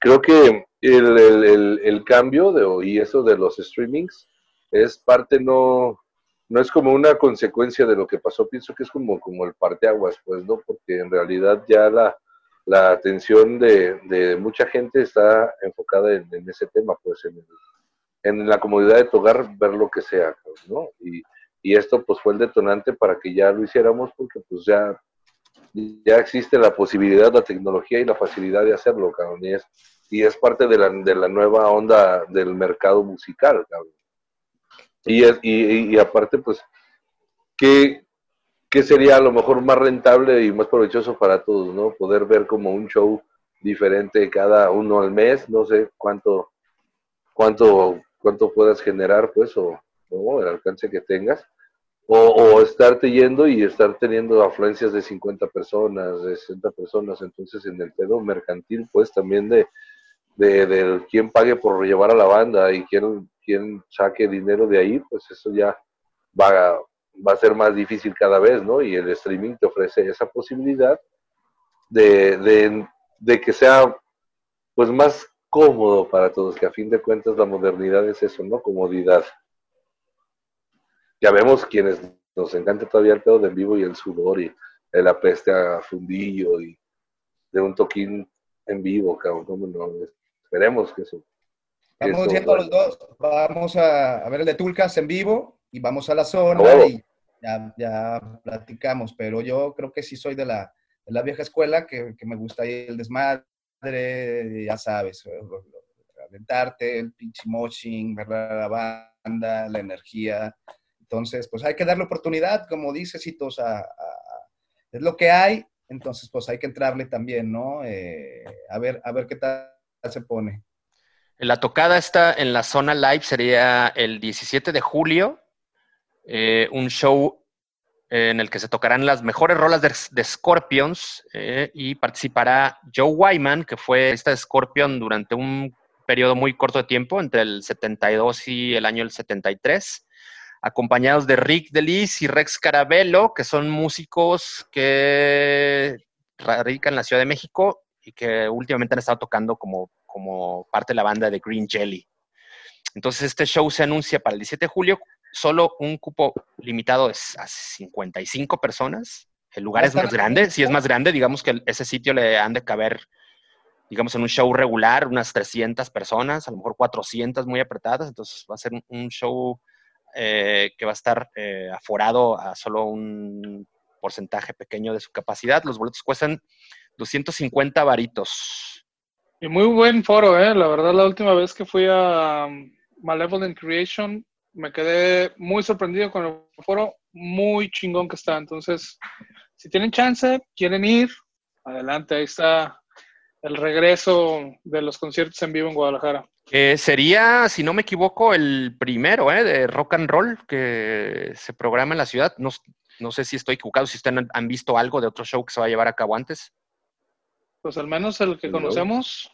S4: creo que el, el, el, cambio de, y eso de los streamings es parte no, no es como una consecuencia de lo que pasó, pienso que es como, como el parteaguas, pues, ¿no? Porque en realidad ya la, la atención de, de, mucha gente está enfocada en, ese tema, pues, en, en, la comodidad de tu hogar, ver lo que sea, ¿no? Y, y, esto, pues, fue el detonante para que ya lo hiciéramos, porque, pues, ya, ya existe la posibilidad, la tecnología y la facilidad de hacerlo, cabrón, y es, y es parte de la, de la nueva onda del mercado musical, cabrón. Y, y, y aparte, pues, ¿qué, ¿qué sería a lo mejor más rentable y más provechoso para todos, ¿no? Poder ver como un show diferente cada uno al mes, no sé cuánto, cuánto, cuánto puedas generar, pues, o, el alcance que tengas, o, o, estarte yendo y estar teniendo afluencias de 50 personas, de 60 personas, entonces en el pedo mercantil, pues, también de, de, quién pague por llevar a la banda y quién quien saque dinero de ahí, pues eso ya va, va a ser más difícil cada vez, ¿no? Y el streaming te ofrece esa posibilidad de, de, de que sea pues más cómodo para todos, que a fin de cuentas la modernidad es eso, ¿no? Comodidad. Ya vemos quienes nos encanta todavía el pedo de en vivo y el sudor y el apeste a fundillo y de un toquín en vivo, cabrón. No? Esperemos que eso
S3: Vamos yendo los dos, vamos a, ver el de Tulcas en vivo y vamos a la zona y ya, platicamos, pero yo creo que sí soy de la, de la vieja escuela, que, que me gusta ir el desmadre, ya sabes, aventarte, el pinche moshing, ver la banda, la energía. Entonces, pues hay que darle oportunidad, como dice Citos, a, es lo que hay, entonces pues hay que entrarle también, ¿no? Eh, a, ver, a ver qué tal se pone.
S1: La tocada está en la zona live, sería el 17 de julio, eh, un show eh, en el que se tocarán las mejores rolas de, Scorpions eh, y participará Joe Wyman, que fue esta Scorpion durante un periodo muy corto de tiempo, entre el 72 y el año el 73, acompañados de Rick Delis y Rex Carabello, que son músicos que radican en la Ciudad de México y que últimamente han estado tocando como como parte de la banda de Green Jelly. Entonces este show se anuncia para el 17 de julio, solo un cupo limitado es a 55 personas. El lugar es más grande, si es más grande, digamos que ese sitio le han de caber, digamos, en un show regular, unas 300 personas, a lo mejor 400 muy apretadas, entonces va a ser un, show eh, que va a estar eh, aforado a solo un porcentaje pequeño de su capacidad. Los boletos cuestan 250 varitos.
S2: Y muy buen foro, ¿eh? La verdad, la última vez que fui a um, Malevolent Creation, me quedé muy sorprendido con el foro, muy chingón que está. Entonces, si tienen chance, quieren ir, adelante, ahí está el regreso de los conciertos en vivo en Guadalajara.
S1: Eh, sería, si no me equivoco, el primero ¿eh? de rock and roll que se programa en la ciudad. No, no sé si estoy equivocado, si ustedes han visto algo de otro show que se va a llevar a cabo antes.
S2: Pues al menos el que conocemos.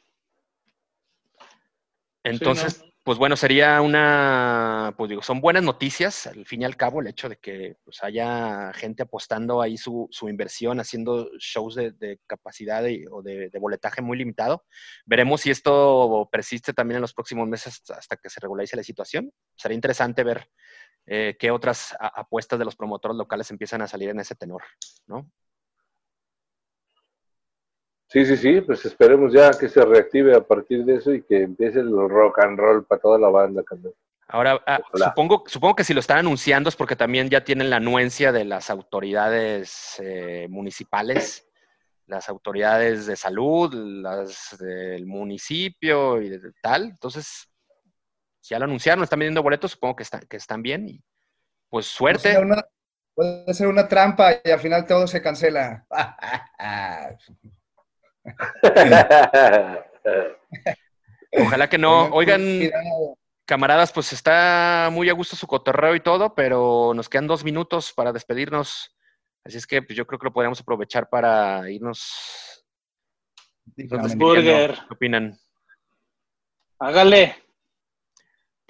S1: Entonces, pues bueno, sería una, pues digo, son buenas noticias, al fin y al cabo, el hecho de que pues, haya gente apostando ahí su, su inversión, haciendo shows de, capacidad o de, boletaje muy limitado. Veremos si esto persiste también en los próximos meses hasta que se regularice la situación. Sería interesante ver eh, qué otras apuestas de los promotores locales empiezan a salir en ese tenor, ¿no?
S4: Sí, sí, sí, pues esperemos ya que se reactive a partir de eso y que empiece el rock and roll para toda la banda,
S1: Ahora, ah, supongo, supongo que si lo están anunciando es porque también ya tienen la anuencia de las autoridades eh, municipales, las autoridades de salud, las del municipio y de tal. Entonces, si ya lo anunciaron, están vendiendo boletos, supongo que, están que están bien. Y pues
S3: Puede
S1: suerte.
S3: ser una- puede ser una trampa y al final todo se cancela.
S1: Ojalá que no. Oigan, camaradas, pues está muy a gusto su cotorreo y todo, pero nos quedan dos minutos para despedirnos. Así es que pues, yo creo que lo podríamos aprovechar para irnos.
S2: Burger.
S1: ¿Qué opinan?
S2: Hágale.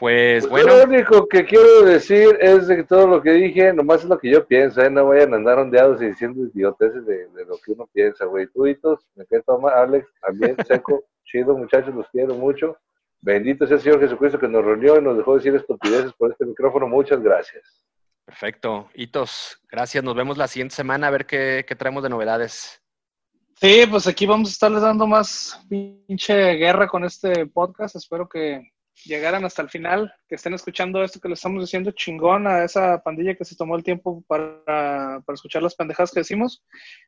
S1: Pues
S4: Pues
S1: bueno,
S4: Lo único que quiero decir es de que todo lo que dije, nomás es lo que yo pienso, ¿eh? No vayan a andar ondeados y diciendo idioteces de, de lo que uno piensa, güey. Tuitos, me quedé toma, Alex, también, seco, chido, muchachos, los quiero mucho. Bendito sea el Señor Jesucristo que nos reunió y nos dejó decir estupideces por este micrófono. Muchas gracias.
S1: perfecto. Hitos, gracias. Nos vemos la siguiente semana a ver qué, qué traemos de novedades.
S2: Sí, pues aquí vamos a estarles dando más pinche guerra con este podcast. Espero que llegaran hasta el final, que estén escuchando esto que le estamos diciendo chingón a esa pandilla que se tomó el tiempo para, para escuchar las pendejadas que decimos.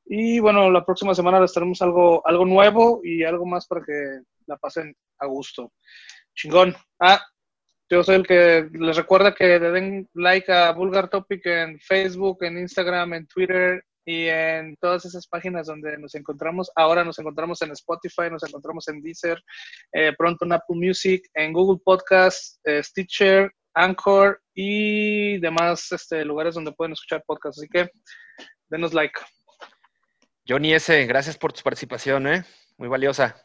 S2: Y bueno, la próxima semana les traemos algo, algo nuevo y algo más para que la pasen a gusto. Chingón. Ah, yo soy el que les recuerda que le den like a Vulgar Topic en Facebook, en Instagram, en Twitter y en todas esas páginas donde nos encontramos. Ahora nos encontramos en Spotify, nos encontramos en Deezer, eh, pronto en Apple Music, en Google Podcast, eh, Stitcher, Anchor y demás este, lugares donde pueden escuchar podcasts. Así que denos like.
S1: Johnny S., gracias por tu participación, ¿eh? Muy valiosa.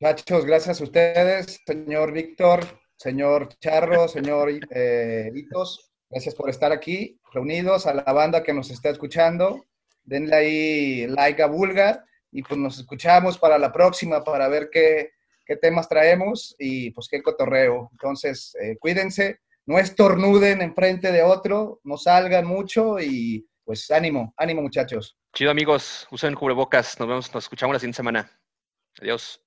S3: Muchachos, gracias a ustedes, señor Víctor, señor Charro, señor eh, Hitos. Gracias por estar aquí, reunidos, a la banda que nos está escuchando. Denle ahí like a Vulgar y pues nos escuchamos para la próxima para ver qué, qué temas traemos y pues qué cotorreo. Entonces, eh, cuídense, no estornuden enfrente de otro, no salgan mucho y pues ánimo, ánimo muchachos.
S1: Chido, amigos. Usen cubrebocas. Nos vemos, nos escuchamos la siguiente semana. Adiós.